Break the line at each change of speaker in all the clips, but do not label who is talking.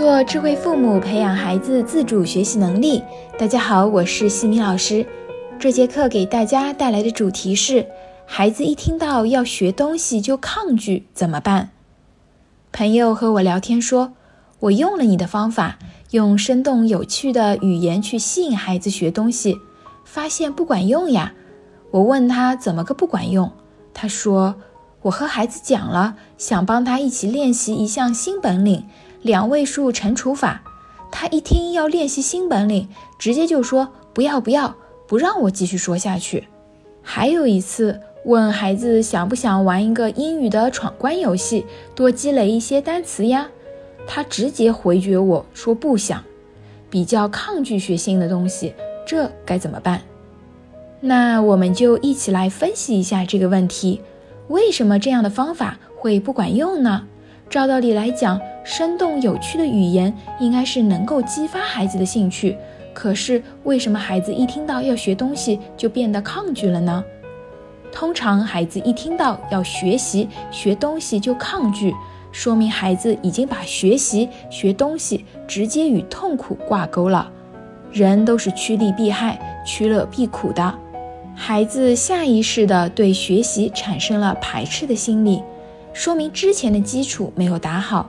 做智慧父母，培养孩子自主学习能力。大家好，我是西米老师。这节课给大家带来的主题是：孩子一听到要学东西就抗拒，怎么办？朋友和我聊天说，我用了你的方法，用生动有趣的语言去吸引孩子学东西，发现不管用呀。我问他怎么个不管用，他说我和孩子讲了，想帮他一起练习一项新本领。两位数乘除法，他一听要练习新本领，直接就说不要不要，不让我继续说下去。还有一次问孩子想不想玩一个英语的闯关游戏，多积累一些单词呀，他直接回绝我说不想，比较抗拒学新的东西，这该怎么办？那我们就一起来分析一下这个问题，为什么这样的方法会不管用呢？照道理来讲，生动有趣的语言应该是能够激发孩子的兴趣。可是为什么孩子一听到要学东西就变得抗拒了呢？通常孩子一听到要学习学东西就抗拒，说明孩子已经把学习学东西直接与痛苦挂钩了。人都是趋利避害、趋乐避苦的，孩子下意识地对学习产生了排斥的心理。说明之前的基础没有打好，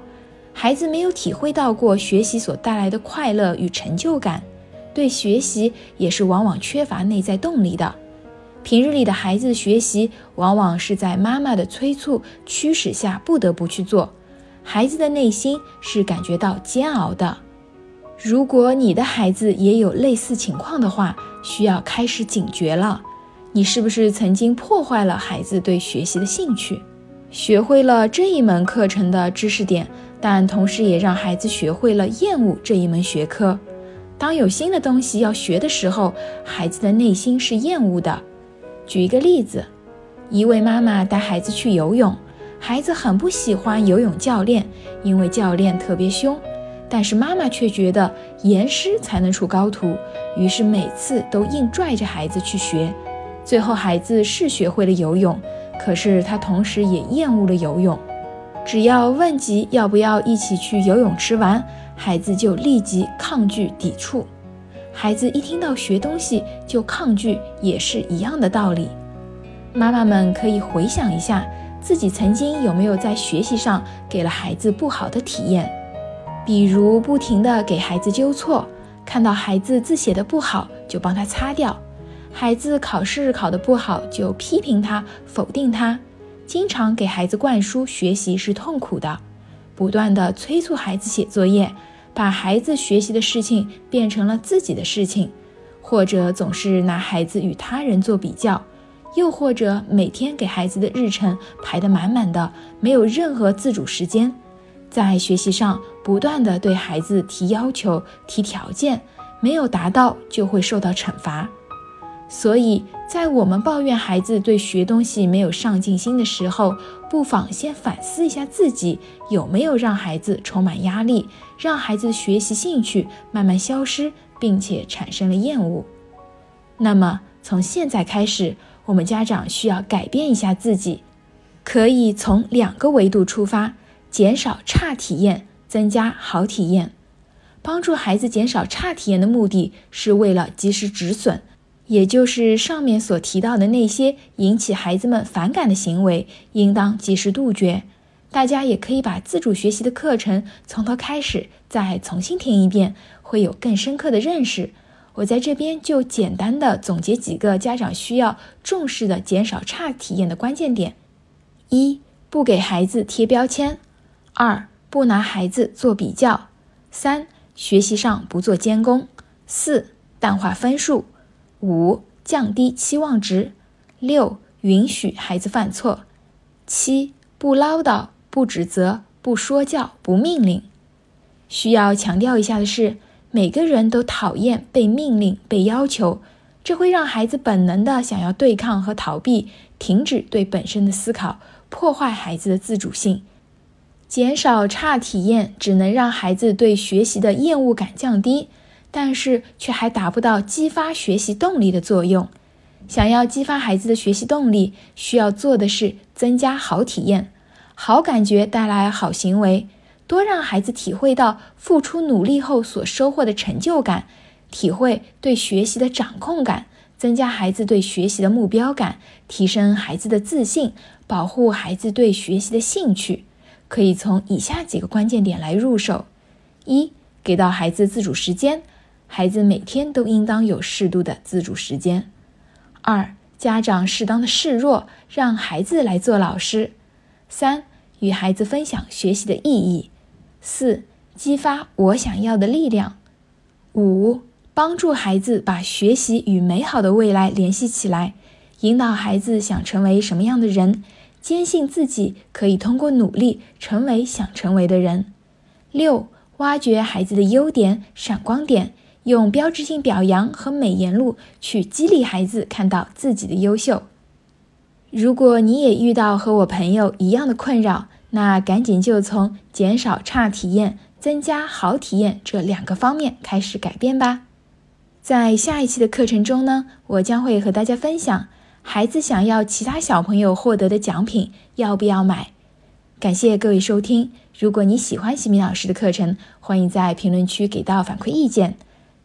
孩子没有体会到过学习所带来的快乐与成就感，对学习也是往往缺乏内在动力的。平日里的孩子学习，往往是在妈妈的催促驱使下不得不去做，孩子的内心是感觉到煎熬的。如果你的孩子也有类似情况的话，需要开始警觉了，你是不是曾经破坏了孩子对学习的兴趣？学会了这一门课程的知识点，但同时也让孩子学会了厌恶这一门学科。当有新的东西要学的时候，孩子的内心是厌恶的。举一个例子，一位妈妈带孩子去游泳，孩子很不喜欢游泳教练，因为教练特别凶。但是妈妈却觉得严师才能出高徒，于是每次都硬拽着孩子去学。最后，孩子是学会了游泳。可是他同时也厌恶了游泳，只要问及要不要一起去游泳池玩，孩子就立即抗拒抵触。孩子一听到学东西就抗拒，也是一样的道理。妈妈们可以回想一下，自己曾经有没有在学习上给了孩子不好的体验，比如不停地给孩子纠错，看到孩子字写的不好就帮他擦掉。孩子考试考得不好，就批评他、否定他，经常给孩子灌输学习是痛苦的，不断的催促孩子写作业，把孩子学习的事情变成了自己的事情，或者总是拿孩子与他人做比较，又或者每天给孩子的日程排得满满的，没有任何自主时间，在学习上不断的对孩子提要求、提条件，没有达到就会受到惩罚。所以在我们抱怨孩子对学东西没有上进心的时候，不妨先反思一下自己有没有让孩子充满压力，让孩子学习兴趣慢慢消失，并且产生了厌恶。那么从现在开始，我们家长需要改变一下自己，可以从两个维度出发，减少差体验，增加好体验。帮助孩子减少差体验的目的是为了及时止损。也就是上面所提到的那些引起孩子们反感的行为，应当及时杜绝。大家也可以把自主学习的课程从头开始，再重新听一遍，会有更深刻的认识。我在这边就简单的总结几个家长需要重视的减少差体验的关键点：一、不给孩子贴标签；二、不拿孩子做比较；三、学习上不做监工；四、淡化分数。五、降低期望值；六、允许孩子犯错；七、不唠叨、不指责、不说教、不命令。需要强调一下的是，每个人都讨厌被命令、被要求，这会让孩子本能的想要对抗和逃避，停止对本身的思考，破坏孩子的自主性。减少差体验，只能让孩子对学习的厌恶感降低。但是却还达不到激发学习动力的作用。想要激发孩子的学习动力，需要做的是增加好体验。好感觉带来好行为，多让孩子体会到付出努力后所收获的成就感，体会对学习的掌控感，增加孩子对学习的目标感，提升孩子的自信，保护孩子对学习的兴趣。可以从以下几个关键点来入手：一、给到孩子自主时间，孩子每天都应当有适度的自主时间；二、家长适当的示弱，让孩子来做老师；三、与孩子分享学习的意义。四、激发我想要的力量。五、帮助孩子把学习与美好的未来联系起来，引导孩子想成为什么样的人，坚信自己可以通过努力成为想成为的人。六、挖掘孩子的优点、闪光点，用标志性表扬和美言录去激励孩子看到自己的优秀。如果你也遇到和我朋友一样的困扰，那赶紧就从减少差体验、增加好体验这两个方面开始改变吧。在下一期的课程中呢，我将会和大家分享，孩子想要其他小朋友获得的奖品要不要买。感谢各位收听。如果你喜欢西米老师的课程，欢迎在评论区给到反馈意见。